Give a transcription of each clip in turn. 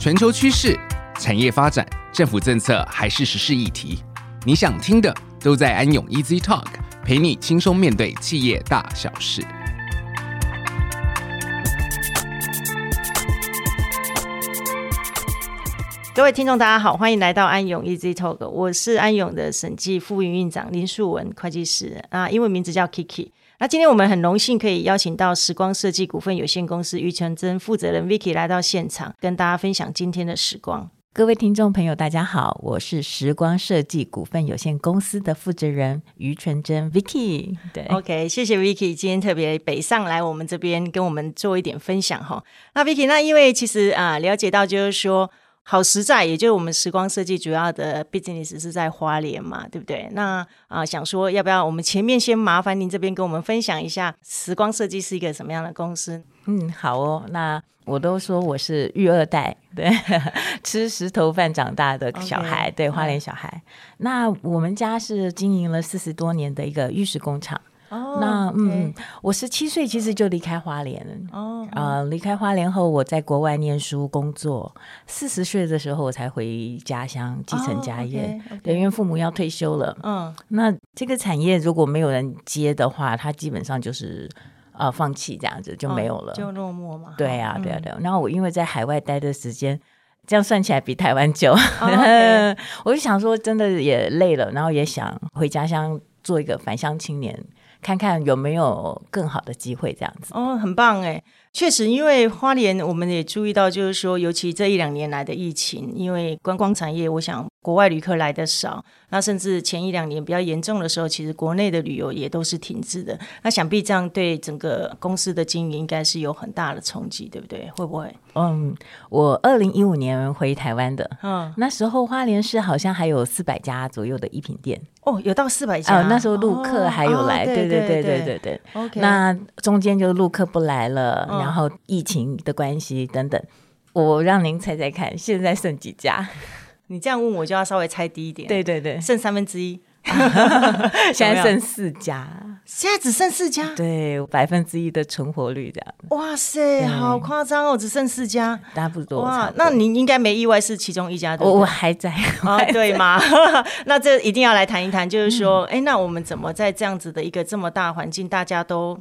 全球趋势、产业发展、政府政策还是时事议题，你想听的都在安永 Easy Talk，陪你轻松面对企业大小事。各位听众，大家好，欢迎来到安永 Easy Talk，我是安永的审计副营运长林素文会计师啊，英文名字叫 Kiki。那今天我们很荣幸可以邀请到时光设计股份有限公司于纯真负责人 Vicky 来到现场，跟大家分享今天的时光。各位听众朋友，大家好，我是时光设计股份有限公司的负责人于纯真 Vicky。对，OK，谢谢 Vicky 今天特别北上来我们这边跟我们做一点分享哈。那 Vicky，那因为其实啊了解到就是说。好实在，也就是我们时光设计主要的 business 是在花莲嘛，对不对？那啊、呃，想说要不要我们前面先麻烦您这边跟我们分享一下时光设计是一个什么样的公司？嗯，好哦。那我都说我是育二代，对，吃石头饭长大的小孩，okay, 对，花莲小孩。嗯、那我们家是经营了四十多年的一个玉石工厂。哦，那 okay. 嗯，我十七岁其实就离开花莲了。哦，啊，离开花莲后，我在国外念书工作。四十岁的时候，我才回家乡继承家业。Oh, okay, okay. 对，因为父母要退休了。嗯，那这个产业如果没有人接的话，它基本上就是呃放弃这样子就没有了，就落寞嘛。对啊，对啊，对啊。然后我因为在海外待的时间，这样算起来比台湾久。Oh, okay. 我就想说，真的也累了，然后也想回家乡做一个返乡青年。看看有没有更好的机会，这样子哦，很棒哎。确实，因为花莲，我们也注意到，就是说，尤其这一两年来的疫情，因为观光产业，我想国外旅客来的少，那甚至前一两年比较严重的时候，其实国内的旅游也都是停滞的。那想必这样对整个公司的经营应该是有很大的冲击，对不对？会不会？嗯，我二零一五年回台湾的，嗯，那时候花莲市好像还有四百家左右的衣品店。哦，有到四百家。哦，那时候陆客还有来，对对对对对对。OK，那中间就陆客不来了。嗯然后疫情的关系等等，我让您猜猜看，现在剩几家？你这样问我就要稍微猜低一点。对对对，剩三分之一，现在剩四家，现在只剩四家，对，百分之一的存活率这样。哇塞，好夸张哦，只剩四家，差不多。哇，那您应该没意外是其中一家的。我我还在 啊，对吗？那这一定要来谈一谈，就是说，哎，那我们怎么在这样子的一个这么大环境，大家都。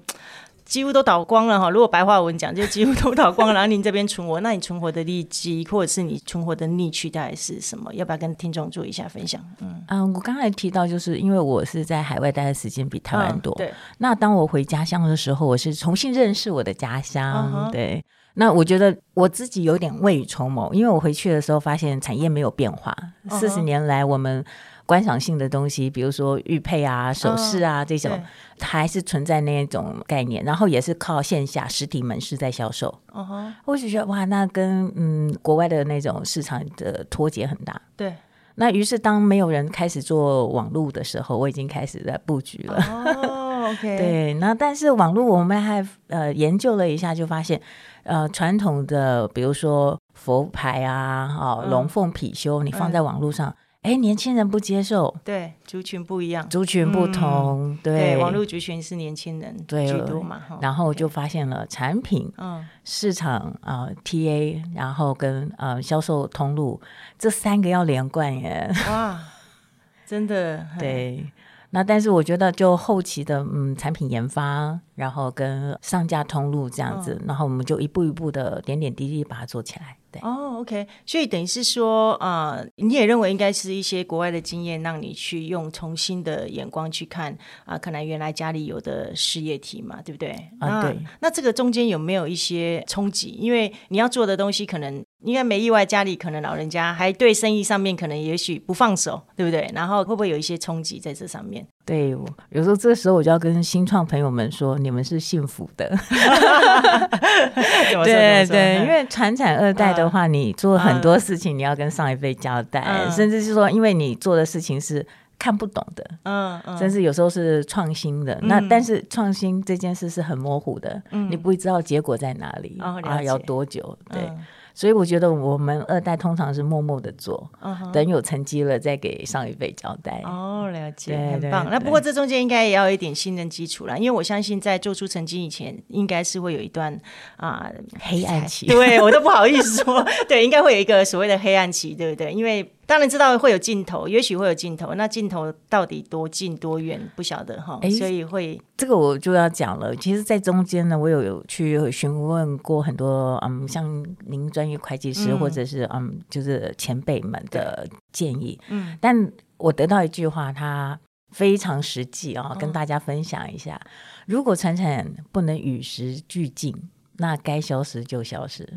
几乎都倒光了哈，如果白话文讲，就几乎都倒光了。然后您这边存活，那你存活的利基，或者是你存活的逆区，大概是什么？要不要跟听众做一下分享？嗯嗯，我刚才提到，就是因为我是在海外待的时间比台湾多，嗯，对。那当我回家乡的时候，我是重新认识我的家乡，嗯，对。那我觉得我自己有点未雨绸缪，因为我回去的时候发现产业没有变化，四十年来我们。观赏性的东西，比如说玉佩啊、首饰啊、哦、这种，还是存在那种概念，然后也是靠线下实体门市在销售。哦，我就觉得哇，那跟嗯国外的那种市场的脱节很大。对，那于是当没有人开始做网络的时候，我已经开始在布局了。哦，OK。对，那但是网络我们还呃研究了一下，就发现呃传统的，比如说佛牌啊、哦龙凤貔貅，你放在网络上。嗯哎，年轻人不接受，对族群不一样，族群不同，嗯、对，对。网络族群是年轻人居多嘛，然后就发现了产品、嗯，市场啊、呃、，TA，然后跟呃销售通路这三个要连贯耶，哇，真的 对。那但是我觉得就后期的嗯产品研发，然后跟上架通路这样子，嗯、然后我们就一步一步的点点滴滴把它做起来。对哦，OK，所以等于是说，呃，你也认为应该是一些国外的经验，让你去用重新的眼光去看啊、呃，可能原来家里有的事业体嘛，对不对？啊，对。那这个中间有没有一些冲击？因为你要做的东西，可能应该没意外，家里可能老人家还对生意上面可能也许不放手，对不对？然后会不会有一些冲击在这上面？对，有时候这个时候我就要跟新创朋友们说，你们是幸福的。对对，因为传产二代的话，你做很多事情，你要跟上一辈交代，嗯、甚至是说，因为你做的事情是看不懂的，嗯，嗯甚至有时候是创新的。嗯、那但是创新这件事是很模糊的，嗯、你不会知道结果在哪里，嗯、啊，要多久？对。嗯所以我觉得我们二代通常是默默的做，uh huh. 等有成绩了再给上一辈交代。哦，oh, 了解，很棒。那不过这中间应该也要有一点信任基础了，因为我相信在做出成绩以前，应该是会有一段啊、呃、黑暗期。对我都不好意思说，对，应该会有一个所谓的黑暗期，对不对？因为当然知道会有尽头，也许会有尽头，那尽头到底多近多远不晓得哈，欸、所以会这个我就要讲了。其实，在中间呢，我有有去询问过很多嗯，像您专业会计师、嗯、或者是嗯，就是前辈们的建议。嗯，但我得到一句话，它非常实际啊、哦，跟大家分享一下：嗯、如果传产不能与时俱进，那该消失就消失。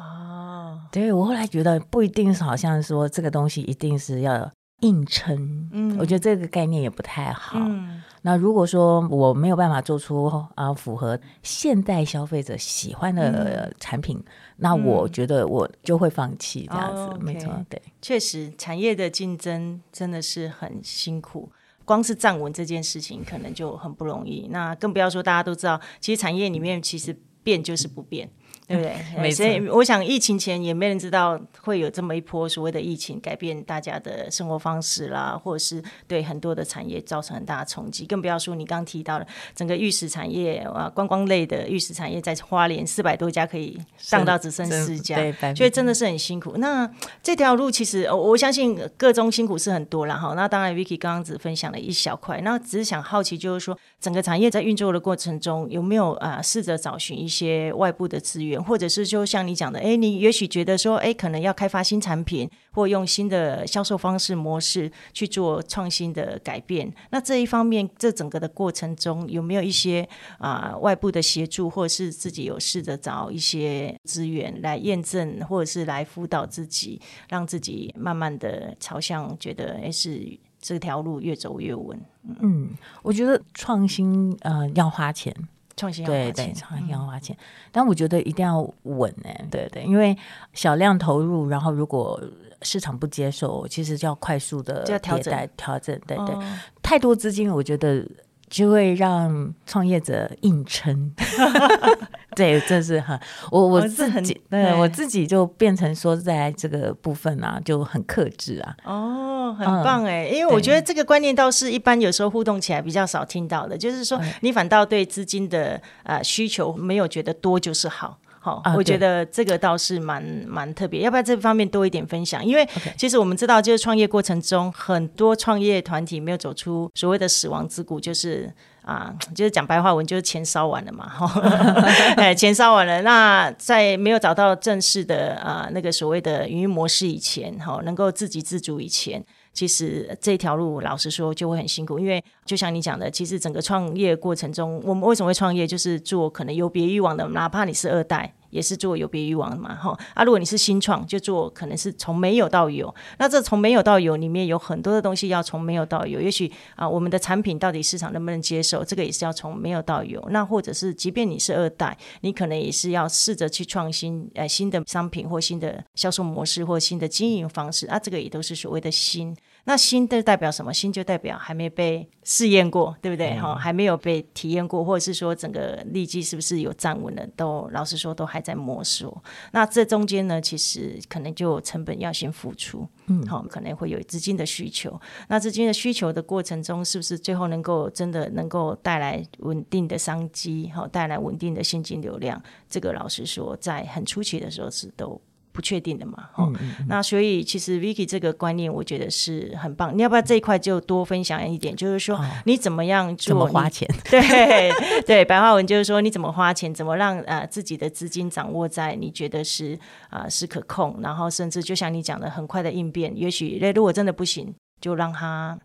哦，对，我后来觉得不一定是，好像说这个东西一定是要硬撑。嗯，我觉得这个概念也不太好。嗯，那如果说我没有办法做出啊符合现代消费者喜欢的产品，嗯、那我觉得我就会放弃这样子。哦、没错，对，确实产业的竞争真的是很辛苦，光是站稳这件事情可能就很不容易。那更不要说大家都知道，其实产业里面其实变就是不变。对不对？所以我想，疫情前也没人知道会有这么一波所谓的疫情，改变大家的生活方式啦，或者是对很多的产业造成很大的冲击。更不要说你刚提到的整个玉石产业啊，观光类的玉石产业在花莲四百多家可以上到只剩四家，所以真的是很辛苦。那这条路其实我相信各中辛苦是很多了哈。那当然，Vicky 刚刚只分享了一小块，那只是想好奇，就是说整个产业在运作的过程中有没有啊试着找寻一些外部的资源。或者是就像你讲的，哎，你也许觉得说，哎，可能要开发新产品，或用新的销售方式模式去做创新的改变。那这一方面，这整个的过程中有没有一些啊、外部的协助，或者是自己有试着找一些资源来验证，或者是来辅导自己，让自己慢慢的朝向觉得，哎，是这条路越走越稳。嗯，我觉得创新呃要花钱。创新对对，创新要花钱，嗯、但我觉得一定要稳哎，对对，因为小量投入，然后如果市场不接受，其实就要快速的调整。调整，对对，哦、太多资金，我觉得就会让创业者硬撑。对，这是哈我我自己，哦、对，对我自己就变成说，在这个部分啊，就很克制啊。哦，很棒哎，嗯、因为我觉得这个观念倒是一般有时候互动起来比较少听到的，就是说你反倒对资金的呃需求没有觉得多就是好。好，我觉得这个倒是蛮蛮特别，要不要这方面多一点分享？因为其实我们知道，就是创业过程中，很多创业团体没有走出所谓的死亡之谷，就是啊，就是讲白话文，就是钱烧完了嘛，哈，哎，钱烧完了。那在没有找到正式的啊那个所谓的营运模式以前，哈，能够自给自足以前。其实这条路，老实说就会很辛苦，因为就像你讲的，其实整个创业过程中，我们为什么会创业，就是做可能有别于往的，哪怕你是二代，也是做有别于往的嘛，哈啊，如果你是新创，就做可能是从没有到有，那这从没有到有里面有很多的东西要从没有到有，也许啊，我们的产品到底市场能不能接受，这个也是要从没有到有，那或者是即便你是二代，你可能也是要试着去创新，呃，新的商品或新的销售模式或新的经营方式啊，这个也都是所谓的新。那新的代表什么？新就代表还没被试验过，对不对？哈、嗯，还没有被体验过，或者是说整个利基是不是有站稳了？都老实说，都还在摸索。那这中间呢，其实可能就成本要先付出，嗯，好，可能会有资金的需求。那资金的需求的过程中，是不是最后能够真的能够带来稳定的商机？好，带来稳定的现金流量？这个老实说，在很初期的时候是都。不确定的嘛，哈、嗯嗯嗯，那所以其实 Vicky 这个观念，我觉得是很棒。你要不要这一块就多分享一点？就是说，你怎么样做？怎么花钱？对 对，白话文就是说，你怎么花钱？怎么让呃自己的资金掌握在你觉得是啊、呃、是可控？然后甚至就像你讲的，很快的应变。也许那如果真的不行，就让他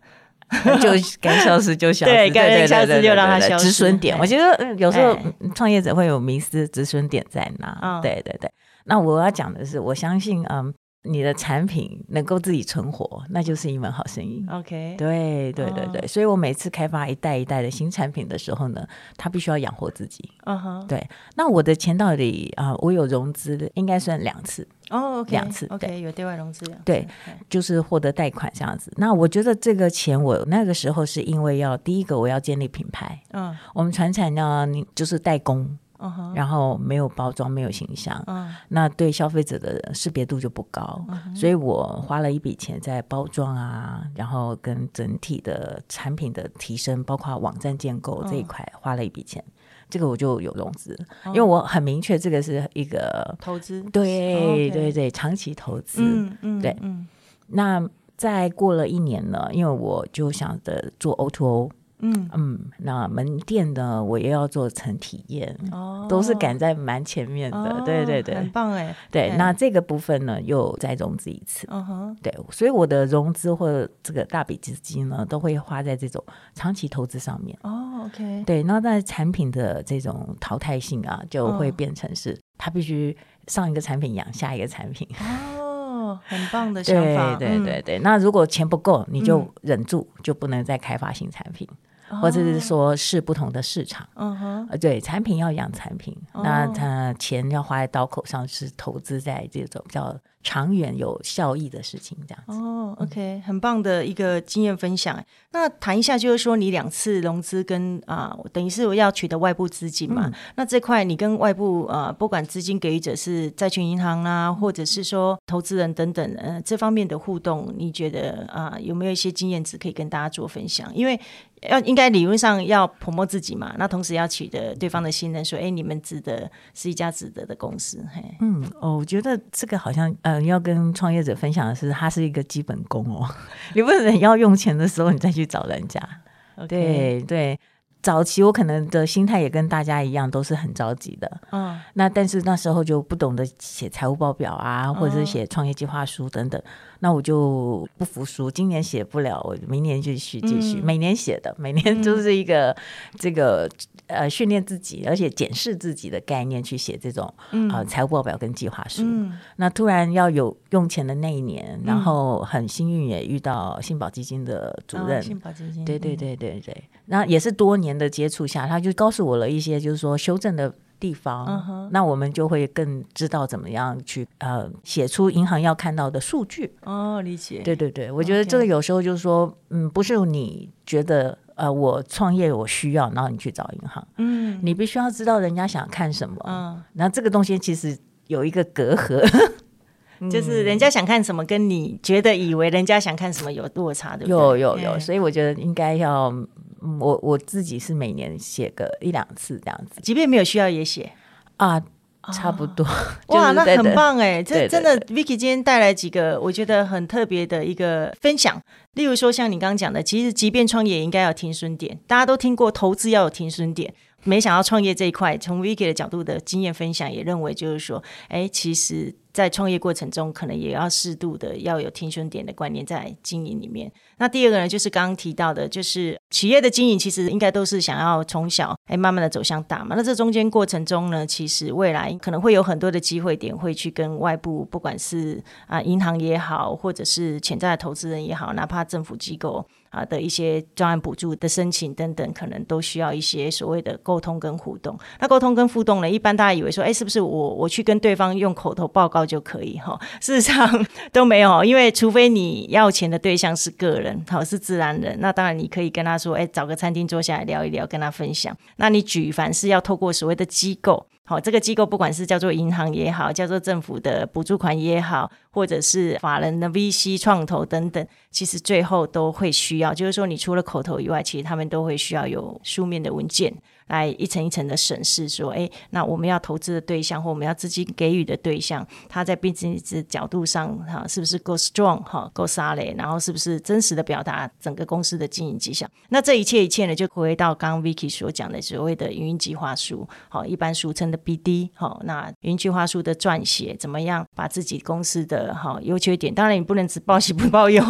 就该消失就消失，对，该消失就让他消失。止损点，我觉得有时候创业者会有迷失，止损点在哪？嗯、对对对。那我要讲的是，我相信，嗯，你的产品能够自己存活，那就是一门好生意。OK，对对对对，oh. 所以我每次开发一代一代的新产品的时候呢，它必须要养活自己。嗯哼、uh，huh. 对。那我的钱到底啊、呃，我有融资，应该算两次哦，oh. 两次。OK，有对外融资。对.就是获得贷款这样子。那我觉得这个钱，我那个时候是因为要第一个我要建立品牌。嗯，uh. 我们传产呢，你就是代工。Uh -huh. 然后没有包装，没有形象，uh -huh. 那对消费者的识别度就不高。Uh -huh. 所以我花了一笔钱在包装啊，然后跟整体的产品的提升，包括网站建构这一块，花了一笔钱。Uh. 这个我就有融资，uh. 因为我很明确，这个是一个投资，对、oh. 对对，长期投资。嗯嗯，对。那再过了一年呢，因为我就想着做 O2O。嗯。嗯，那门店呢，我也要做成体验，哦，都是赶在蛮前面的，哦，对对对，很棒哎。对，那这个部分呢，又再融资一次，嗯哼，对，所以我的融资或者这个大笔资金呢，都会花在这种长期投资上面。哦，OK，对，那在产品的这种淘汰性啊，就会变成是，它必须上一个产品养下一个产品。哦，很棒的想法，对对对对。那如果钱不够，你就忍住，就不能再开发新产品。或者是说是不同的市场，嗯哼，呃，对，产品要养产品，哦，那他钱要花在刀口上，是投资在这种比较长远有效益的事情，这样子。哦，OK，很棒的一个经验分享。那谈一下，就是说你两次融资跟啊，等于是我要取得外部资金嘛，嗯？那这块你跟外部呃，不管资金给予者是债券银行啊，或者是说投资人等等，呃，这方面的互动，你觉得啊，有没有一些经验值可以跟大家做分享？因为要应该理论上要 promote 自己嘛，那同时要取得对方的信任，说，哎，你们值得是一家值得的公司。嘿，嗯，哦，我觉得这个好像，呃，要跟创业者分享的是，它是一个基本功哦，你不能要用钱的时候你再去找人家。对对。早期我可能的心态也跟大家一样，都是很着急的。嗯，那但是那时候就不懂得写财务报表啊，或者是写创业计划书等等。那我就不服输，今年写不了，我明年继续继续，每年写的，每年就是一个这个呃训练自己，而且检视自己的概念去写这种呃财务报表跟计划书。那突然要有用钱的那一年，然后很幸运也遇到信保基金的主任，信保基金，对对对对对，那也是多年的接触下，他就告诉我了一些，就是说修正的地方。Uh-huh. 那我们就会更知道怎么样去呃写出银行要看到的数据。哦，理解。对对对，我觉得这个有时候就是说.嗯，不是你觉得呃我创业我需要，然后你去找银行。嗯，你必须要知道人家想看什么。嗯，那这个东西其实有一个隔阂，就是人家想看什么，跟你觉得以为人家想看什么有落差，对不对？有有有，所以我觉得应该要。我我自己是每年写个一两次这样子，即便没有需要也写啊，差不多。哦、哇，那很棒哎！这真的，Vicky 今天带来几个我觉得很特别的一个分享。例如说，像你刚刚讲的，其实即便创业也应该要停损点，大家都听过投资要有停损点，没想到创业这一块，从 Vicky 的角度的经验分享，也认为就是说，哎，其实。在创业过程中，可能也要适度的要有停损点的观念在经营里面。那第二个呢，就是刚刚提到的，就是企业的经营其实应该都是想要从小哎慢慢的走向大嘛。那这中间过程中呢，其实未来可能会有很多的机会点，会去跟外部，不管是啊银行也好，或者是潜在的投资人也好，哪怕政府机构。啊的一些专案补助的申请等等，可能都需要一些所谓的沟通跟互动。那沟通跟互动呢，一般大家以为说，哎，是不是我我去跟对方用口头报告就可以？哈，事实上 都没有，因为除非你要钱的对象是个人，好是自然人，那当然你可以跟他说，哎，找个餐厅坐下来聊一聊，跟他分享。那你举凡是要透过所谓的机构。好，这个机构不管是叫做银行也好，叫做政府的补助款也好，或者是法人的 VC 创投等等，其实最后都会需要，就是说你除了口头以外，其实他们都会需要有书面的文件。来一层一层的审视，说，哎，那我们要投资的对象或我们要资金给予的对象，他在 business 角度上，哈，是不是够 strong，哈，够 solid，然后是不是真实的表达整个公司的经营绩效？那这一切一切呢，就回到刚刚 Vicky 所讲的所谓的营运计划书，好，一般俗称的 BD，好，那营运计划书的撰写，怎么样把自己公司的好优缺点，当然你不能只报喜不报忧，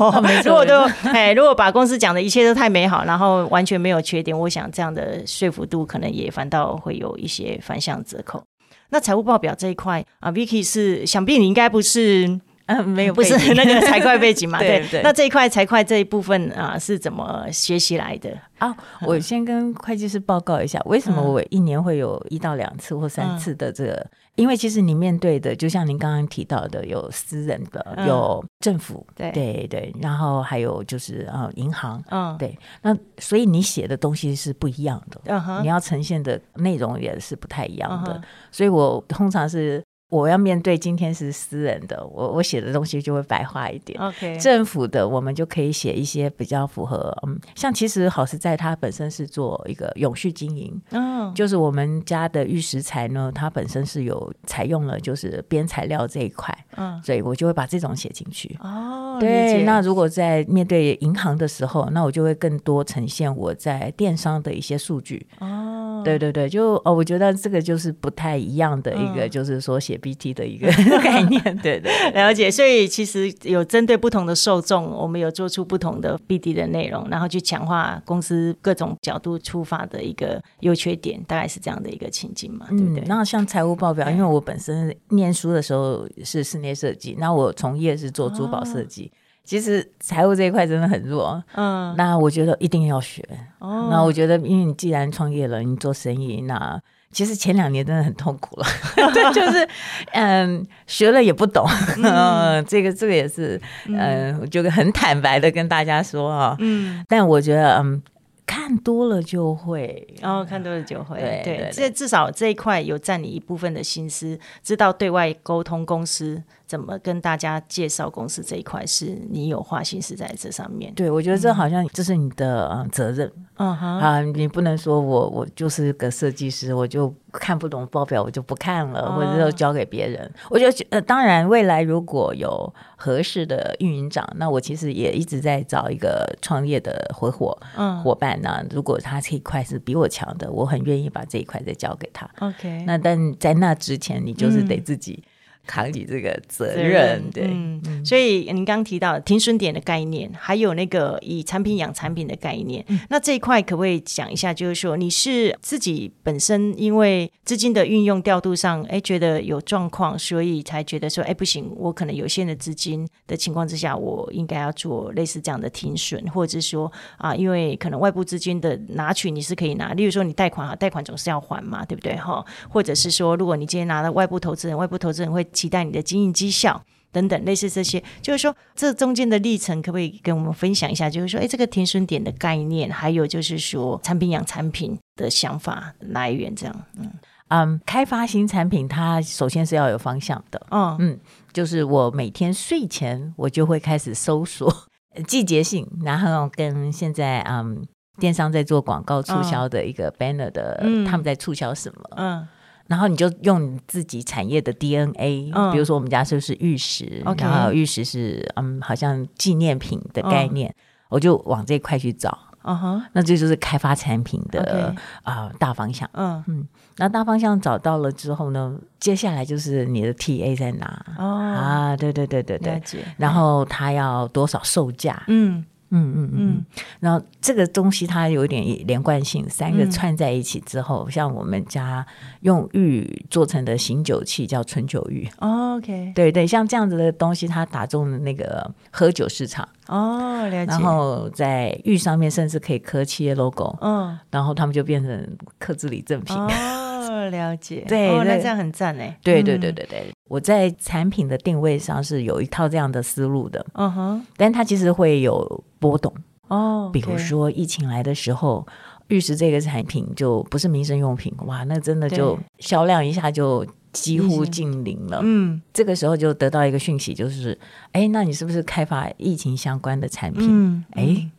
如果都，哎，如果把公司讲的一切都太美好，然后完全没有缺点，我想这样的说服度。可能也反倒会有一些反向折扣。那财务报表这一块啊，Vicky 是想必你应该不是嗯，没有，不是 那个财会背景嘛？对对。那这一块财会这一部分啊，是怎么学习来的？啊，我先跟会计师报告一下，为什么我一年会有一到两次或三次的这个？嗯、因为其实你面对的，就像您刚刚提到的，有私人的，嗯、有政府，对。对对，然后还有就是呃银行，嗯，对。那所以你写的东西是不一样的，嗯、你要呈现的内容也是不太一样的，嗯、所以我通常是。我要面对今天是私人的，我我写的东西就会白话一点。OK，政府的我们就可以写一些比较符合，嗯，像其实好实在它本身是做一个永续经营，嗯，就是我们家的玉石材呢，它本身是有采用了就是边材料这一块，嗯，所以我就会把这种写进去。哦，对，那如果在面对银行的时候，那我就会更多呈现我在电商的一些数据。哦，对对对，就哦，我觉得这个就是不太一样的一个，就是说写。BT 的一个 概念，对对，了解。所以其实有针对不同的受众，我们有做出不同的 BD 的内容，然后去强化公司各种角度出发的一个优缺点，大概是这样的一个情境嘛，对不对？那、嗯、像财务报表，因为我本身念书的时候是室内设计，那我从业是做珠宝设计，哦、其实财务这一块真的很弱。嗯，那我觉得一定要学。哦，那我觉得，因为你既然创业了，你做生意，那其实前两年真的很痛苦了，对，就是嗯，学了也不懂，嗯，这个这个也是，嗯，我就很坦白的跟大家说啊，嗯，但我觉得嗯。看多了就会，然后、哦、看多了就会，对，这至少这一块有占你一部分的心思，知道对外沟通公司怎么跟大家介绍公司这一块，是你有花心思在这上面。对，我觉得这好像这是你的嗯责任，嗯哼，啊，你不能说我我就是个设计师，我就。看不懂报表，我就不看了，或者说交给别人。Oh. 我觉得，呃，当然，未来如果有合适的运营长，那我其实也一直在找一个创业的合伙伙伴呢。嗯、如果他这一块是比我强的，我很愿意把这一块再交给他。OK，那但在那之前，你就是得自己。嗯扛起这个责任，责任对，嗯，所以您刚提到停损点的概念，还有那个以产品养产品的概念，嗯、那这一块可不可以讲一下？就是说，你是自己本身因为资金的运用调度上，哎，觉得有状况，所以才觉得说，哎，不行，我可能有限的资金的情况之下，我应该要做类似这样的停损，或者是说啊，因为可能外部资金的拿取你是可以拿，例如说你贷款啊，贷款总是要还嘛，对不对？哈，或者是说，如果你今天拿了外部投资人，外部投资人会。期待你的经营绩效等等，类似这些，就是说这中间的历程，可不可以跟我们分享一下？就是说，哎，这个停损点的概念，还有就是说产品养产品的想法来源，这样，嗯。嗯，开发新产品，它首先是要有方向的，嗯。嗯，就是我每天睡前我就会开始搜索 季节性，然后跟现在嗯电商在做广告促销的一个 banner 的，嗯、他们在促销什么，嗯。然后你就用你自己产业的 DNA，嗯，比如说我们家是不是玉石，Okay. 然后玉石是嗯，好像纪念品的概念，嗯，我就往这一块去找，嗯哼，那这就是开发产品的啊大方向，嗯。嗯，那大方向找到了之后呢，接下来就是你的 TA 在哪？哦。啊，对对对对对，解。然后它要多少售价？嗯。嗯嗯嗯，然后这个东西它有点连贯性，三个串在一起之后，嗯、像我们家用玉做成的醒酒器叫醇酒玉。哦、OK，对对，像这样子的东西，它打中了那个喝酒市场。哦，了解。然后在玉上面甚至可以刻企业 logo。嗯，然后他们就变成客制礼赠品。哦，了解。对，哦、那这样很赞哎。对对对对对。我在产品的定位上是有一套这样的思路的，嗯哼，但它其实会有波动哦。比如说疫情来的时候，玉石这个产品就不是民生用品，哇，那真的就销量一下就几乎近零了。嗯，这个时候就得到一个讯息，就是，哎，那你是不是开发疫情相关的产品？嗯，哎。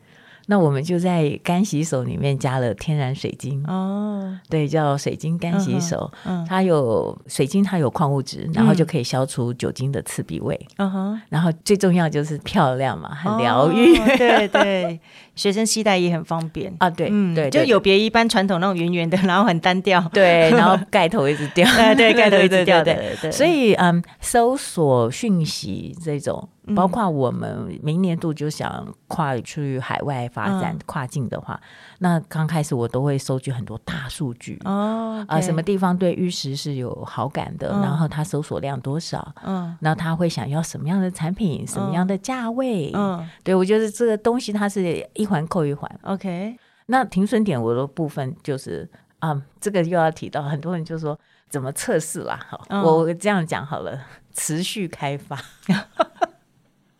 那我们就在干洗手里面加了天然水晶哦，对，叫水晶干洗手，嗯，它有水晶，它有矿物质，然后就可以消除酒精的刺鼻味，嗯哼，然后最重要就是漂亮嘛，很疗愈，对对，学生携带也很方便啊，对，对，就有别一般传统那种圆圆的，然后很单调，对，然后 盖头一直掉，对，盖头一直掉，对对，所以嗯，搜索讯息这种。包括我们明年度就想跨去海外发展、嗯、跨境的话，那刚开始我都会收集很多大数据哦，啊、okay 呃，什么地方对玉石是有好感的，嗯、然后它搜索量多少，嗯，然后他会想要什么样的产品，嗯、什么样的价位，嗯，对我觉得这个东西它是一环扣一环，OK。那停损点我的部分就是啊、嗯，这个又要提到很多人就说怎么测试啦，好，嗯、我这样讲好了，持续开发。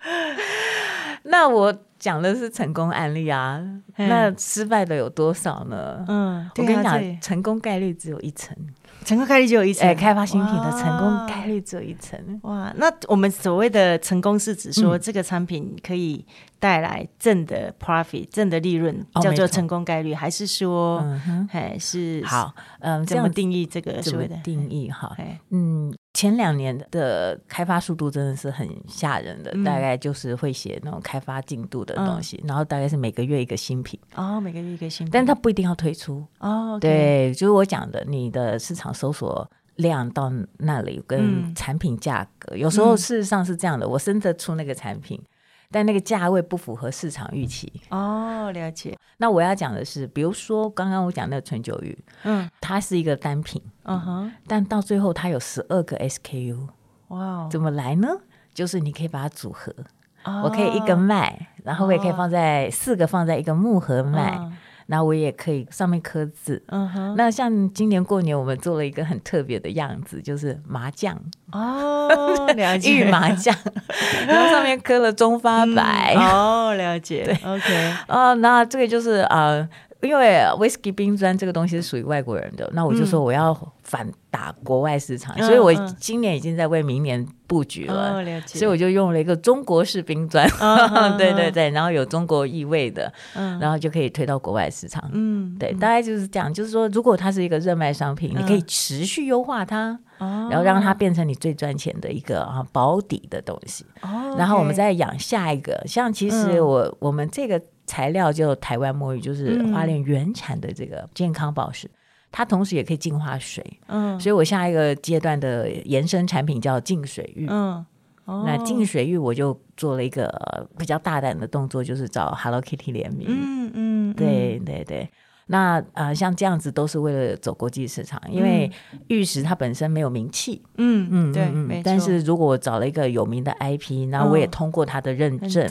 那我讲的是成功案例啊，那失败的有多少呢？嗯，我跟你讲，成功概率只有一成。成功概率只有一成，哎，开发新品的成功概率只有一成。哇，那我们所谓的成功是指说这个产品可以带来正的 profit、正的利润，叫做成功概率，还是说，还是好？嗯，怎么定义这个所谓的定义？哈，嗯。前两年的开发速度真的是很吓人的，嗯、大概就是会写那种开发进度的东西，嗯、然后大概是每个月一个新品哦，每个月一个新品，但它不一定要推出哦。对，就是我讲的，你的市场搜索量到那里跟产品价格，嗯、有时候事实上是这样的，我生得出那个产品。但那个价位不符合市场预期哦，了解。那我要讲的是，比如说刚刚我讲那个纯酒玉，嗯，它是一个单品，嗯哼，但到最后它有十二个 SKU，哇，怎么来呢？就是你可以把它组合，哦、我可以一个卖，然后我也可以放在、哦、四个放在一个木盒卖。哦那我也可以上面刻字，嗯哼。那像今年过年，我们做了一个很特别的样子，就是麻将哦，了解。玉麻将，然后上面刻了中发白、嗯、哦，了解，对，OK，哦，那这个就是呃，因为 Whisky 冰砖这个东西是属于外国人的，那我就说我要反打国外市场，嗯、所以我今年已经在为明年。布局了，所以我就用了一个中国式冰砖，哦、对对对，然后有中国意味的，嗯、然后就可以推到国外市场。嗯，对，大概就是这样。就是说，如果它是一个热卖商品，嗯、你可以持续优化它，哦、然后让它变成你最赚钱的一个啊保底的东西。哦，然后我们再养下一个，像其实我、嗯、我们这个材料就台湾墨玉，就是花莲原产的这个健康宝石。它同时也可以净化水，嗯，所以我下一个阶段的延伸产品叫净水玉，嗯，哦、那净水玉我就做了一个比较大胆的动作，就是找 Hello Kitty 联名，嗯嗯，对对对。那啊、呃，像这样子都是为了走国际市场，因为玉石它本身没有名气，嗯嗯，对，嗯。但是如果我找了一个有名的 IP，然后我也通过它的认证，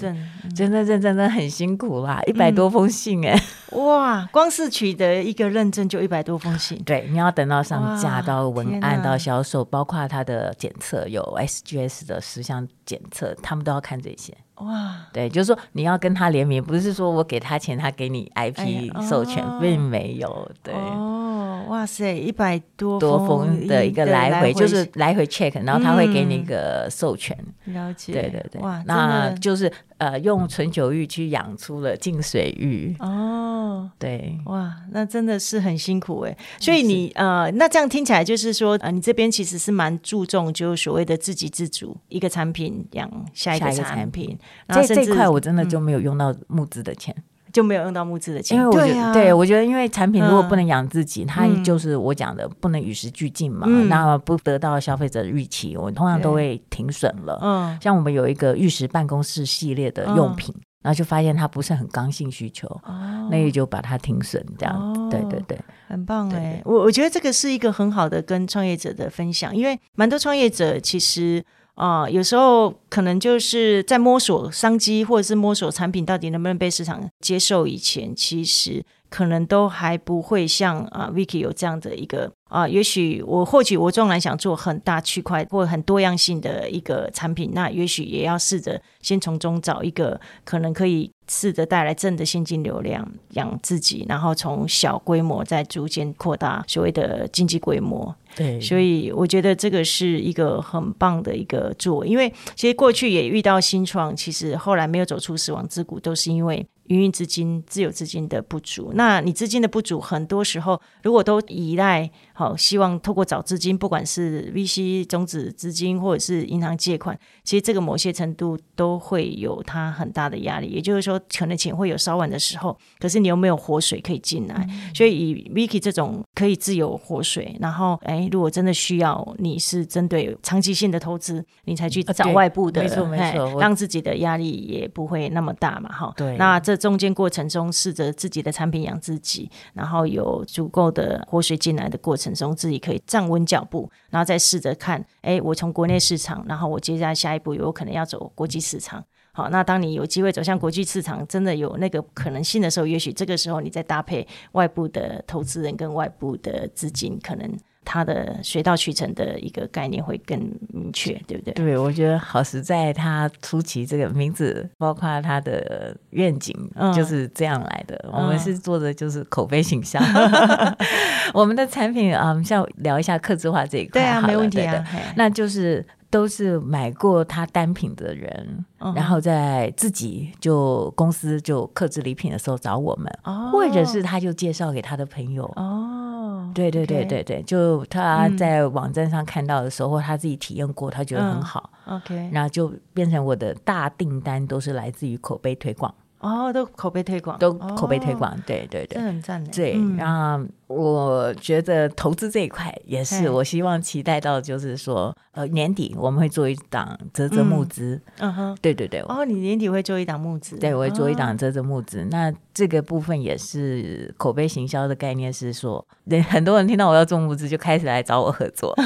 真的认证真的很辛苦啦，一百多封信哎，哇，光是取得一个认证就一百多封信，对，你要等到上架到文案到销售，包括它的检测有 SGS 的十项检测，他们都要看这些。哇，对，就是说你要跟他联名，不是说我给他钱，他给你 IP 授权，哎、并没有。对，哦，哇塞，一百多多封的一个来回，就是来回 check，然后他会给你一个授权。嗯、了解，对对对，哇，那就是。呃，用纯酒玉去养出了净水玉哦，对，哇，那真的是很辛苦哎。所以你呃，那这样听起来就是说，呃，你这边其实是蛮注重，就是所谓的自给自足，一个产品养下一个产品。然后这这块我真的就没有用到募资的钱。嗯就没有用到募资的钱，因为我觉得，对，啊、对我觉得，因为产品如果不能养自己，嗯、它就是我讲的不能与时俱进嘛，嗯、那不得到消费者的预期，我通常都会停损了。嗯，像我们有一个玉石办公室系列的用品，嗯、然后就发现它不是很刚性需求，哦、那也就把它停损，这样。哦、对对对，很棒哎，我我觉得这个是一个很好的跟创业者的分享，因为蛮多创业者其实。啊、有时候可能就是在摸索商机，或者是摸索产品到底能不能被市场接受。以前，其实可能都还不会像啊、呃、Vicky 有这样的一个啊、呃，也许我或许我纵然想做很大区块或很多样性的一个产品，那也许也要试着先从中找一个可能可以试着带来正的现金流量养自己，然后从小规模再逐渐扩大所谓的经济规模。对，所以我觉得这个是一个很棒的一个做，因为其实过去也遇到新创，其实后来没有走出死亡之谷，都是因为营运资金、自有资金的不足。那你资金的不足，很多时候如果都依赖好，希望透过找资金，不管是 VC 种子资金或者是银行借款，其实这个某些程度都会有它很大的压力。也就是说，可能钱会有烧完的时候，可是你又没有活水可以进来。嗯、所以以 Vicky 这种可以自由活水，然后哎，如果真的需要，你是针对长期性的投资，你才去找外部的，没错没错，让自己的压力也不会那么大嘛，哈。对。那这中间过程中，试着自己的产品养自己，然后有足够的活水进来的过程中，自己可以站稳脚步，然后再试着看，哎，我从国内市场，然后我接下来下一步有可能要走国际市场。好，那当你有机会走向国际市场，真的有那个可能性的时候，也许这个时候你再搭配外部的投资人跟外部的资金，可能。它的水到渠成的一个概念会更明确，对不对？对，我觉得好实在。它初期这个名字，包括它的愿景，就是这样来的。嗯、我们是做的就是口碑形象。嗯、我们的产品啊，像聊一下客制化这一块，对啊，没问题啊。对对，那就是都是买过他单品的人，嗯、然后在自己就公司就克制礼品的时候找我们，哦、或者是他就介绍给他的朋友。哦。对对对对对就他在网站上看到的时候，他自己体验过，他觉得很好。嗯、OK，然后就变成我的大订单都是来自于口碑推广。哦，都口碑推广，都口碑推广，哦、对对对，这很赞的。对，嗯、然后我觉得投资这一块也是，我希望期待到就是说，呃，年底我们会做一档泽泽募资。嗯哼，对对对。哦，你年底会做一档募资？对，我会做一档泽泽募资。哦、那这个部分也是口碑行销的概念，是说，很多人听到我要做募资，就开始来找我合作。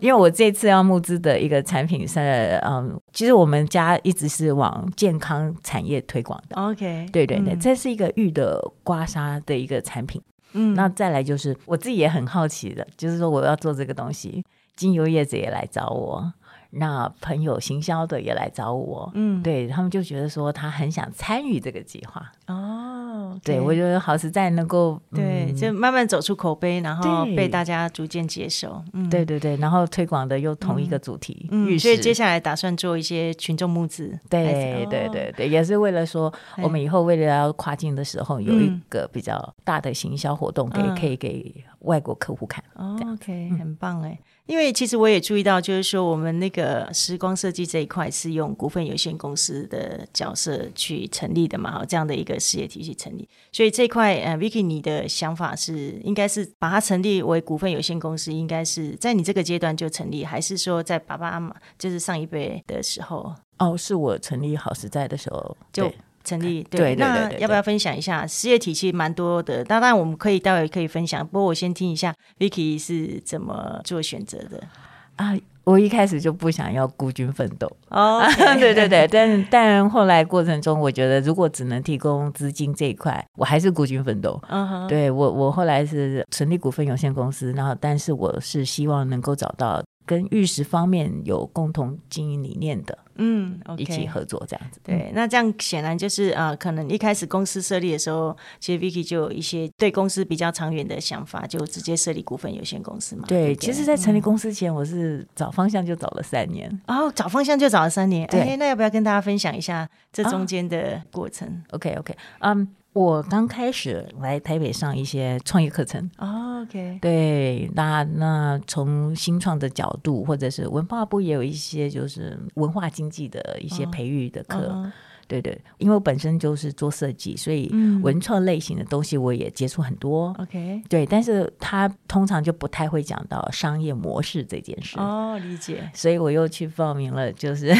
因为我这次要募资的一个产品是，嗯，其实我们家一直是往健康产业推广的。OK，对对对，嗯、这是一个玉的刮痧的一个产品。嗯，那再来就是我自己也很好奇的，就是说我要做这个东西，精油业者也来找我，那朋友行销的也来找我。嗯，对他们就觉得说他很想参与这个计划。哦。对，我觉得好实在能够对，就慢慢走出口碑，然后被大家逐渐接受。嗯，对对对，然后推广的又同一个主题，嗯，所以接下来打算做一些群众募资。对对对对，也是为了说，我们以后为了要跨境的时候，有一个比较大的行销活动，给可以给外国客户看。哦 OK，很棒哎。因为其实我也注意到，就是说我们那个时光设计这一块是用股份有限公司的角色去成立的嘛，哈这样的一个事业体系成立。所以这块，呃，Vicky，你的想法是应该是把它成立为股份有限公司，应该是在你这个阶段就成立，还是说在爸爸妈妈就是上一辈的时候？哦，是我成立好实在的时候就。成立对，对，对，对，对，那要不要分享一下事业体系蛮多的？当然我们可以待会可以分享，不过我先听一下 Vicky 是怎么做选择的啊？我一开始就不想要孤军奋斗哦 对对对，但但后来过程中，我觉得如果只能提供资金这一块，我还是孤军奋斗。嗯哼、uh，huh. 对我我后来是成立股份有限公司，然后但是我是希望能够找到。跟玉石方面有共同经营理念的，嗯，okay, 一起合作这样子。对，那这样显然就是啊、呃，可能一开始公司设立的时候，其实 Vicky 就有一些对公司比较长远的想法，就直接设立股份有限公司嘛。对，对对其实，在成立公司前，我是找方向就找了三年。哦，找方向就找了三年。对、欸，那要不要跟大家分享一下这中间的过程、啊、？OK，OK，okay, okay. 嗯。我刚开始来台北上一些创业课程，OK，对，那那从新创的角度，或者是文化部也有一些就是文化经济的一些培育的课。Oh, uh huh. 对对，因为我本身就是做设计，所以文创类型的东西我也接触很多。OK，对，但是他通常就不太会讲到商业模式这件事。哦，理解。所以我又去报名了，就是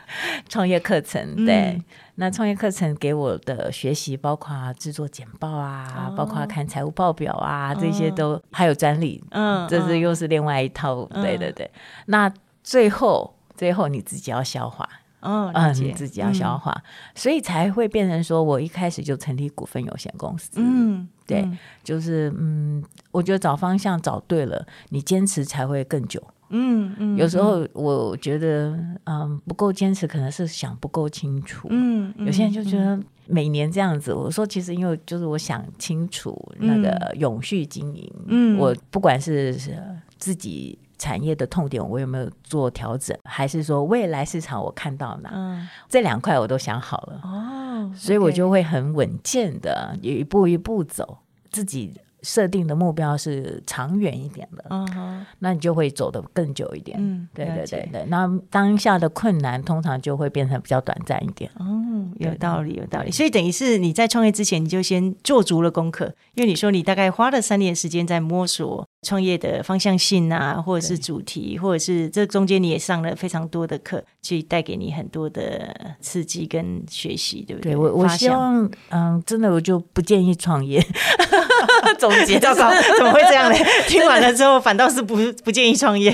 创业课程。对，嗯、那创业课程给我的学习包括制作简报啊，哦、包括看财务报表啊，这些都、哦、还有专利。嗯，这是又是另外一套。嗯、对对对，那最后最后你自己要消化。哦，嗯，你自己要消化，嗯、所以才会变成说，我一开始就成立股份有限公司。嗯，对，嗯、就是嗯，我觉得找方向找对了，你坚持才会更久。嗯嗯，嗯有时候我觉得嗯不够坚持，可能是想不够清楚。嗯，嗯有些人就觉得每年这样子，我说其实因为就是我想清楚那个永续经营。嗯，我不管是自己。产业的痛点，我有没有做调整？还是说未来市场我看到哪？嗯，这两块我都想好了哦，所以我就会很稳健的，一步一步走，自己设定的目标是长远一点的，嗯哼，那你就会走得更久一点。嗯，对对对对。那当下的困难通常就会变成比较短暂一点。哦，有道理，有道理。所以等于是你在创业之前，你就先做足了功课，因为你说你大概花了三年时间在摸索创业的方向性啊，或者是主题，或者是这中间你也上了非常多的课，去带给你很多的刺激跟学习，对不对？对我我希望，嗯，真的我就不建议创业。总结糟糕，怎么会这样呢？听完了之后，反倒是不不建议创业。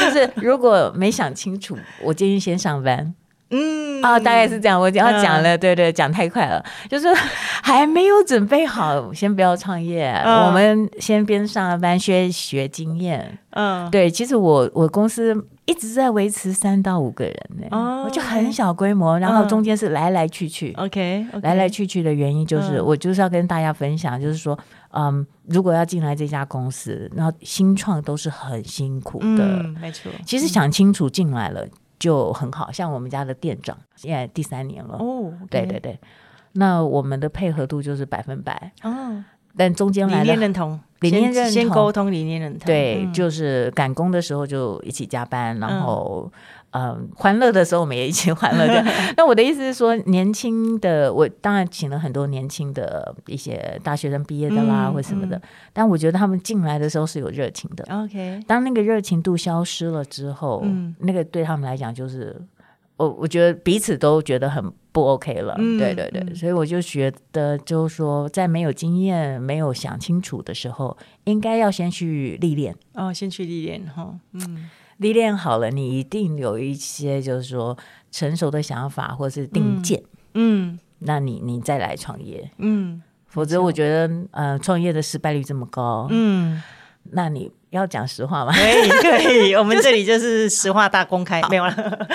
就是如果没想清楚，我建议先上班。嗯啊，大概是这样。我要讲了，嗯、对对，讲太快了，就是 还没有准备好，先不要创业。嗯、我们先边上班，先学经验。嗯，对，其实我我公司一直在维持三到五个人呢，哦、我就很小规模，然后中间是来来去去。OK，, okay 来来去去的原因就是，嗯、我就是要跟大家分享，就是说，嗯，如果要进来这家公司，然后新创都是很辛苦的，嗯、没错。其实想清楚进来了。就很好，像我们家的店长现在第三年了。哦，okay、对对对，那我们的配合度就是百分百。哦，但中间来理念认同，理念认同，先沟通理念认同，对，嗯、就是赶工的时候就一起加班，然后。嗯嗯，欢乐的时候我们也一起欢乐的。那我的意思是说，年轻的我当然请了很多年轻的一些大学生毕业的啦，或什么的。但我觉得他们进来的时候是有热情的。OK，当那个热情度消失了之后，那个对他们来讲就是，我我觉得彼此都觉得很不 OK 了。对对对，所以我就觉得，就是说，在没有经验、没有想清楚的时候，应该要先去历练。哦，先去历练哈，嗯。历练好了，你一定有一些就是说成熟的想法，或是定见，嗯，嗯，那你你再来创业，嗯，否则我觉得，呃，创业的失败率这么高，嗯，那你要讲实话吗？可以，可以，我们这里就是实话大公开，没有了。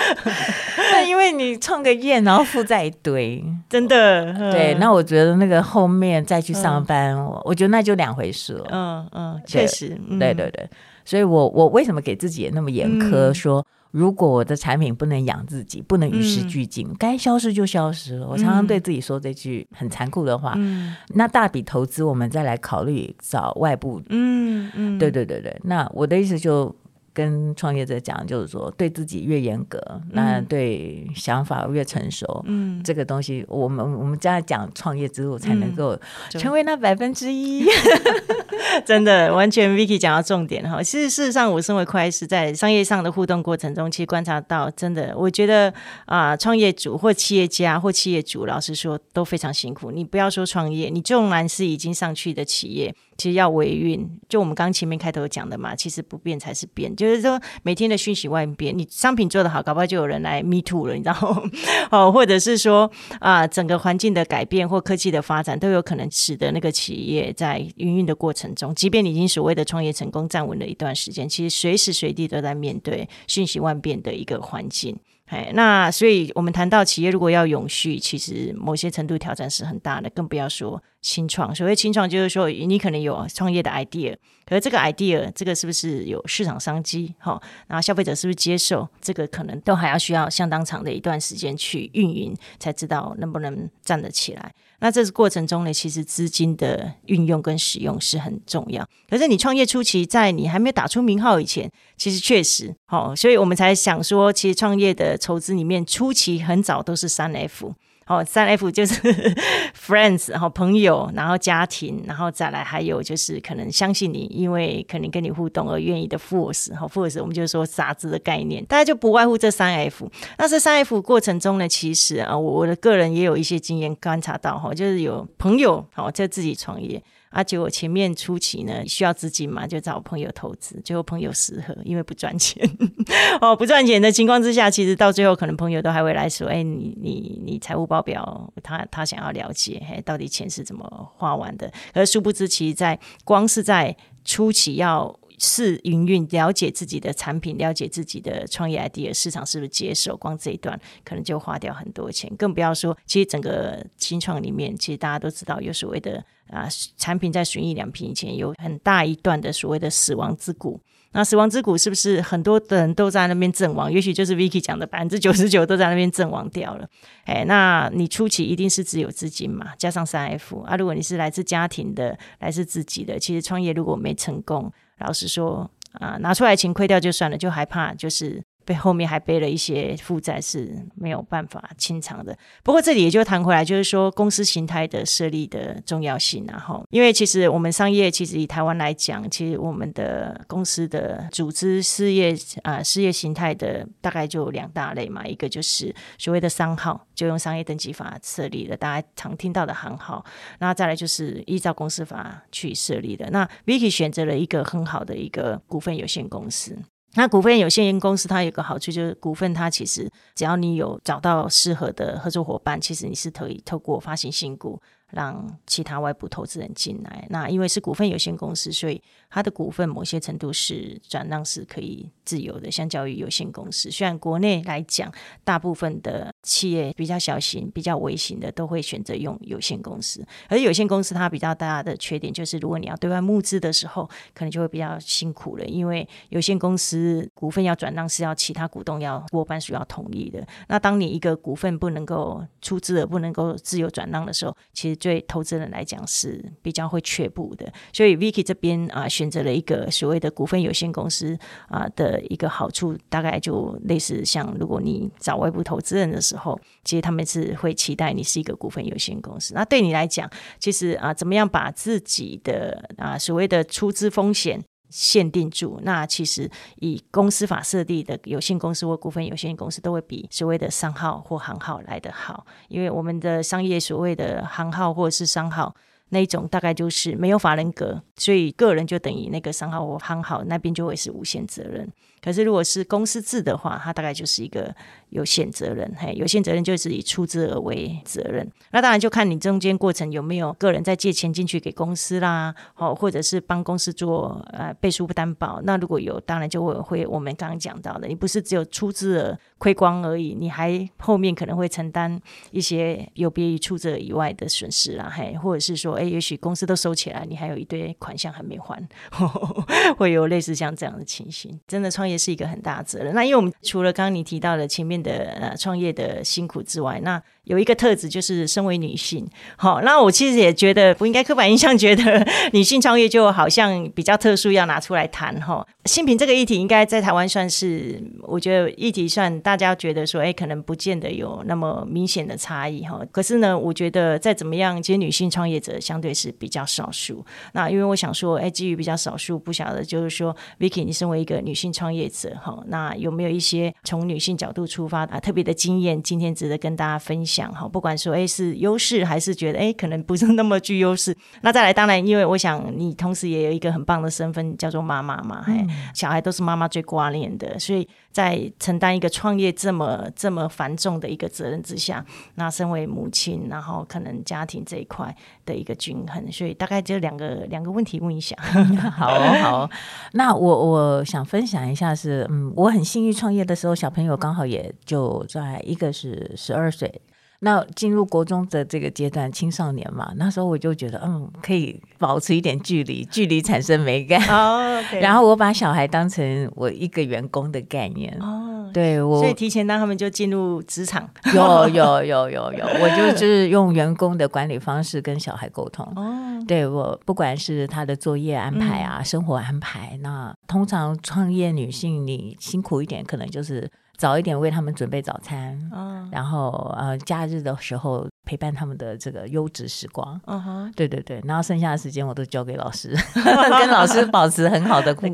那因为你创个业，然后负债一堆，真的，对，那我觉得那个后面再去上班，我、嗯、我觉得那就两回事了。嗯嗯，确实，嗯、对对对。所以我，我我为什么给自己也那么严苛？嗯、说如果我的产品不能养自己，不能与时俱进，嗯、该消失就消失了。我常常对自己说这句很残酷的话。嗯、那大笔投资，我们再来考虑找外部。嗯嗯，对对对对。那我的意思就。跟创业者讲，就是说，对自己越严格，嗯、那对想法越成熟。嗯，这个东西，我们我们这样讲创业之路，才能够成为那百分之一。真的，完全 Vicky 讲到重点哈。其实事实上，我身为会计师，在商业上的互动过程中，其实观察到，真的，我觉得啊，创业主或企业家或企业主，老实说，都非常辛苦。你不要说创业，你纵然是已经上去的企业。其实要维运，就我们刚前面开头讲的嘛，其实不变才是变。就是说，每天的讯息万变，你商品做得好，搞不好就有人来 me too 了，你知道吗？哦，或者是说啊，整个环境的改变或科技的发展，都有可能使得那个企业在营运的过程中，即便你已经所谓的创业成功站稳了一段时间，其实随时随地都在面对讯息万变的一个环境。哎，那所以我们谈到企业如果要永续，其实某些程度挑战是很大的，更不要说清创。所谓清创，就是说你可能有创业的 idea，可是这个 idea 这个是不是有市场商机？哈，然后消费者是不是接受？这个可能都还要需要相当长的一段时间去运营，才知道能不能站得起来。那这个过程中呢，其实资金的运用跟使用是很重要。可是你创业初期，在你还没有打出名号以前，其实确实，好，所以我们才想说，其实创业的筹资里面，初期很早都是三 F。哦，三 F 就是 friends，然后朋友，然后家庭，然后再来还有就是可能相信你，因为可能跟你互动而愿意的 force，好 force，我们就说傻子的概念，大家就不外乎这三 F。那这三 F 过程中呢，其实啊，我的个人也有一些经验观察到哈，就是有朋友好在自己创业。啊，结果前面初期呢，需要资金嘛，就找朋友投资，结果朋友失和，因为不赚钱。哦，不赚钱的情况之下，其实到最后可能朋友都还会来说，哎，你你你财务报表，他他想要了解，嘿，到底钱是怎么花完的？而殊不知，其实在光是在初期要。试营运，了解自己的产品，了解自己的创业 idea，市场是不是接受？光这一段可能就花掉很多钱，更不要说，其实整个新创里面，其实大家都知道有所谓的啊，产品在损益两平以前有很大一段的所谓的死亡之谷。那死亡之谷是不是很多的人都在那边阵亡？也许就是 Vicky 讲的百分之九十九都在那边阵亡掉了。哎，那你初期一定是只有资金嘛，加上三 F 啊。如果你是来自家庭的，来自自己的，其实创业如果没成功，老实说啊，拿出来钱亏掉就算了，就害怕就是。背后面还背了一些负债是没有办法清偿的。不过这里也就谈回来，就是说公司形态的设立的重要性，然后因为其实我们商业其实以台湾来讲，其实我们的公司的组织事业啊事业形态的大概就两大类嘛，一个就是所谓的商号，就用商业登记法设立的，大家常听到的行号，那再来就是依照公司法去设立的。那 Vicky 选择了一个很好的一个股份有限公司。那股份有限公司它有个好处，就是股份它其实只要你有找到适合的合作伙伴，其实你是可以透过发行新股。让其他外部投资人进来，那因为是股份有限公司，所以它的股份某些程度是转让是可以自由的，相较于有限公司。虽然国内来讲，大部分的企业比较小型、比较微型的都会选择用有限公司，而有限公司它比较大的缺点就是，如果你要对外募资的时候，可能就会比较辛苦了，因为有限公司股份要转让是要其他股东要过半数要同意的。那当你一个股份不能够出资而不能够自由转让的时候，其实对投资人来讲是比较会却步的，所以 Vicky 这边啊选择了一个所谓的股份有限公司啊的一个好处，大概就类似像如果你找外部投资人的时候，时候其实他们是会期待你是一个股份有限公司。那对你来讲，其实啊怎么样把自己的啊所谓的出资风险限定住，那其实以公司法设立的有限公司或股份有限公司都会比所谓的商号或行号来得好，因为我们的商业所谓的行号或者是商号那一种大概就是没有法人格，所以个人就等于那个商号或行号那边就会是无限责任。可是如果是公司制的话，它大概就是一个。有限责任，嘿，有限责任就是以出资额为责任。那当然就看你中间过程有没有个人在借钱进去给公司啦，哦，或者是帮公司做呃背书不担保。那如果有，当然就会会我们刚刚讲到的，你不是只有出资额亏光而已，你还后面可能会承担一些有别于出资额以外的损失啦，嘿，或者是说，哎，也许公司都收起来，你还有一堆款项还没还，呵 呵会有类似像这样的情形。真的创业也是一个很大责任。那因为我们除了刚刚你提到的前面。的呃，创业的辛苦之外，那有一个特质就是身为女性，好，那我其实也觉得不应该刻板印象，觉得女性创业就好像比较特殊，要拿出来谈哈。性平这个议题应该在台湾算是，我觉得议题算大家觉得说，哎，可能不见得有那么明显的差异哈。可是呢，我觉得再怎么样，其实女性创业者相对是比较少数。那因为我想说，哎，基于比较少数，不晓得就是说，Vicky，你身为一个女性创业者哈，那有没有一些从女性角度出发啊特别的经验，今天值得跟大家分享哈？不管说诶是优势，还是觉得诶可能不是那么具优势。那再来，当然，因为我想你同时也有一个很棒的身份，叫做妈妈嘛，嘿。小孩都是妈妈最挂念的，所以在承担一个创业这么这么繁重的一个责任之下，那身为母亲，然后可能家庭这一块的一个均衡，所以大概就两个两个问题问一下。好哦，好哦，那我我想分享一下是，嗯，我很幸运创业的时候，小朋友刚好也就在一个是十二岁。那进入国中的这个阶段，青少年嘛，那时候我就觉得，嗯，可以保持一点距离，距离产生美感。哦，oh, okay. 然后我把小孩当成我一个员工的概念。哦，oh, 对，我所以提前让他们就进入职场。有有有有有，我就就是用员工的管理方式跟小孩沟通。哦，oh. 对，我不管是他的作业安排啊，嗯、生活安排，那通常创业女性你辛苦一点，可能就是。早一点为他们准备早餐，嗯、然后呃，假日的时候陪伴他们的这个优质时光，嗯哼，对对对，然后剩下的时间我都交给老师，跟老师保持很好的沟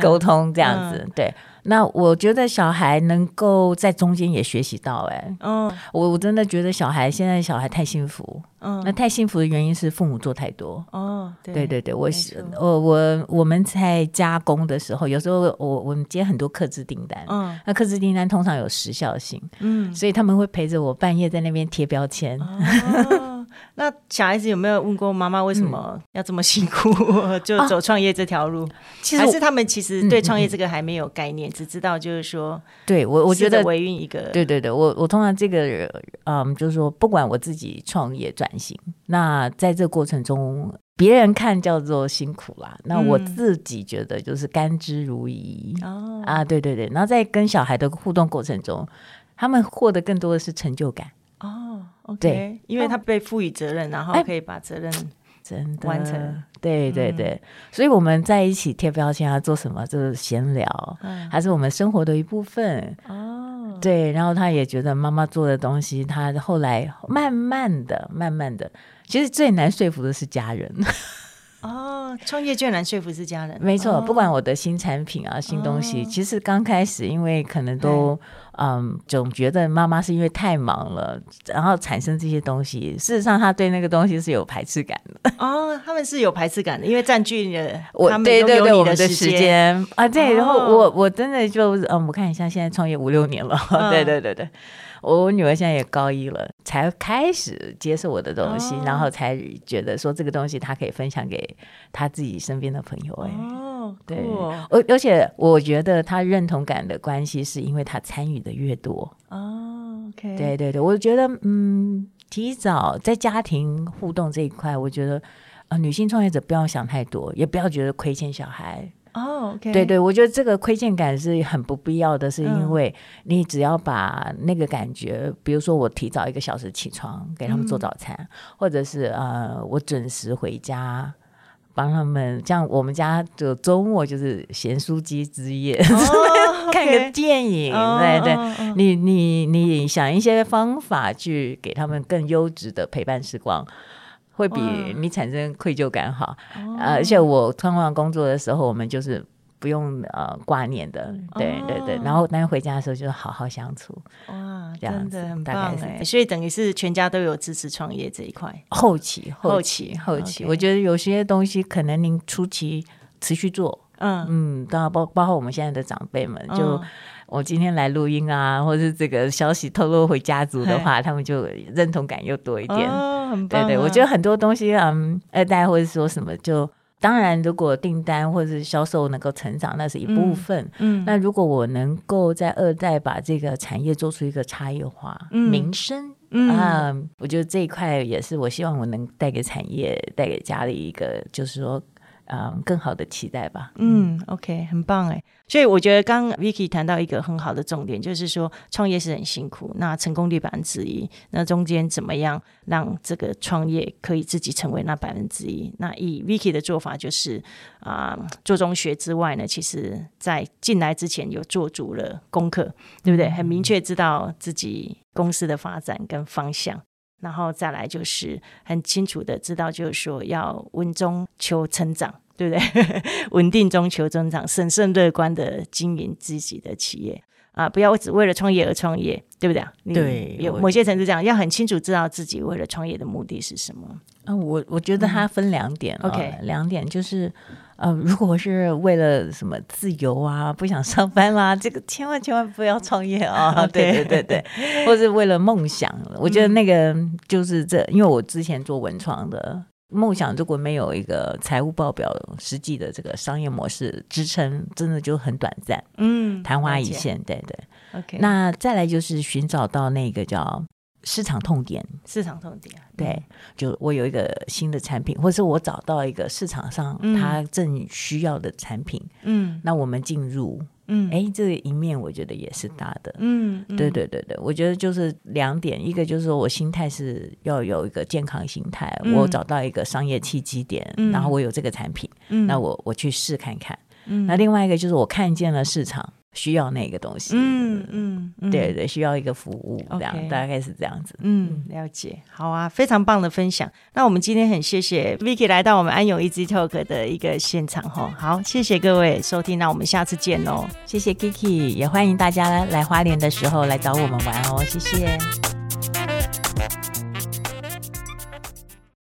沟通，这样子，嗯、对。那我觉得小孩能够在中间也学习到、欸，哎，嗯，我我真的觉得小孩现在小孩太幸福，嗯，那太幸福的原因是父母做太多，哦，对，对对对，我是我我我们在加工的时候，有时候我我们接很多客制订单，嗯，那客制订单通常有时效性，嗯，所以他们会陪着我半夜在那边贴标签。哦。那小孩子有没有问过妈妈为什么要这么辛苦，嗯、就走创业这条路？其实还是他们其实对创业这个还没有概念，嗯嗯、只知道就是说，对我我觉得维运一个，对对对，我我通常这个嗯，就是说不管我自己创业转型，那在这过程中，别人看叫做辛苦啦，那我自己觉得就是甘之如饴、嗯、啊，对对对。然后在跟小孩的互动过程中，他们获得更多的是成就感哦。对，因为他被赋予责任，然后可以把责任真的完成。对对对、嗯，所以我们在一起贴标签啊，做什么就是闲聊，嗯，还是我们生活的一部分哦。对，然后他也觉得妈妈做的东西，他后来慢慢的、慢慢的。其实最难说服的是家人哦，创业最难说服是家人。没错，不管我的新产品啊、新东西，其实刚开始因为可能都嗯，总觉得妈妈是因为太忙了，然后产生这些东西。事实上，他对那个东西是有排斥感的哦，他们是有排斥感的，因为占据了我对对对我们的时间啊。对，然后我我真的就嗯，我看一下，现在创业五六年了，对对对对。我女儿现在也高一了，才开始接受我的东西，哦、然后才觉得说这个东西她可以分享给她自己身边的朋友。哎，哦，对，而而且我觉得她认同感的关系是因为她参与的越多。哦，OK，对对对，我觉得嗯，提早在家庭互动这一块，我觉得啊、呃，女性创业者不要想太多，也不要觉得亏欠小孩。哦、oh, 对对，我觉得这个亏欠感是很不必要的，是因为你只要把那个感觉，嗯、比如说我提早一个小时起床给他们做早餐，嗯、或者是呃我准时回家帮他们，像我们家就周末就是咸酥鸡之夜，oh. 看个电影，oh, 对对，oh, oh. 你你你想一些方法去给他们更优质的陪伴时光。会比你产生愧疚感好，呃，而且我通常工作的时候，我们就是不用呃挂念的，对对对。然后当回家的时候，就好好相处。哇，这样子很棒哎！所以等于是全家都有支持创业这一块。后期，后期，后期，我觉得有些东西可能您初期持续做，嗯嗯，当然包包括我们现在的长辈们就。我今天来录音啊，或是这个消息透露回家族的话，他们就认同感又多一点。对对，我觉得很多东西，嗯，二代或者说什么，就当然，如果订单或者是销售能够成长，那是一部分。嗯，嗯，那如果我能够在二代把这个产业做出一个差异化、嗯、名声，嗯，啊，我觉得这一块也是我希望我能带给产业、带给家里一个，就是说。嗯，更好的期待吧。嗯，OK，很棒哎。所以我觉得刚 Vicky 谈到一个很好的重点，就是说创业是很辛苦，那成功率百分之一，那中间怎么样让这个创业可以自己成为那百分之一？那以 Vicky 的做法就是啊、呃，做中学之外呢，其实在进来之前有做足了功课，对不对？很明确知道自己公司的发展跟方向。然后再来就是很清楚的知道，就是说要稳中求成长，对不对？稳定中求增长，审慎乐观的经营自己的企业啊，不要只为了创业而创业，对不对？对，有某些层次这样，要很清楚知道自己为了创业的目的是什么。啊，我我觉得它分两点，嗯，OK，两点就是。呃，如果是为了什么自由啊，不想上班啦，这个千万千万不要创业啊！对对对对，或是为了梦想，我觉得那个就是这，因为我之前做文创的，梦想如果没有一个财务报表实际的这个商业模式支撑，真的就很短暂，嗯，昙花一现，对对。OK，那再来就是寻找到那个叫。市场痛点，市场痛点，对，就我有一个新的产品，或者是我找到一个市场上它正需要的产品，嗯，那我们进入，嗯，哎，这一面我觉得也是大的，嗯，对对对对，我觉得就是两点，一个就是说我心态是要有一个健康心态，嗯，我找到一个商业契机点，嗯，然后我有这个产品，嗯，那我我去试看看，嗯，那另外一个就是我看见了市场。需要那个东西，嗯嗯，嗯，对对，需要一个服务，这样.大概是这样子，嗯，了解，好啊，非常棒的分享。那我们今天很谢谢 Vicky 来到我们安永 Easy Talk 的一个现场哈，好，谢谢各位收听，那我们下次见喽，谢谢 Kiki，也欢迎大家来花莲的时候来找我们玩哦，谢谢。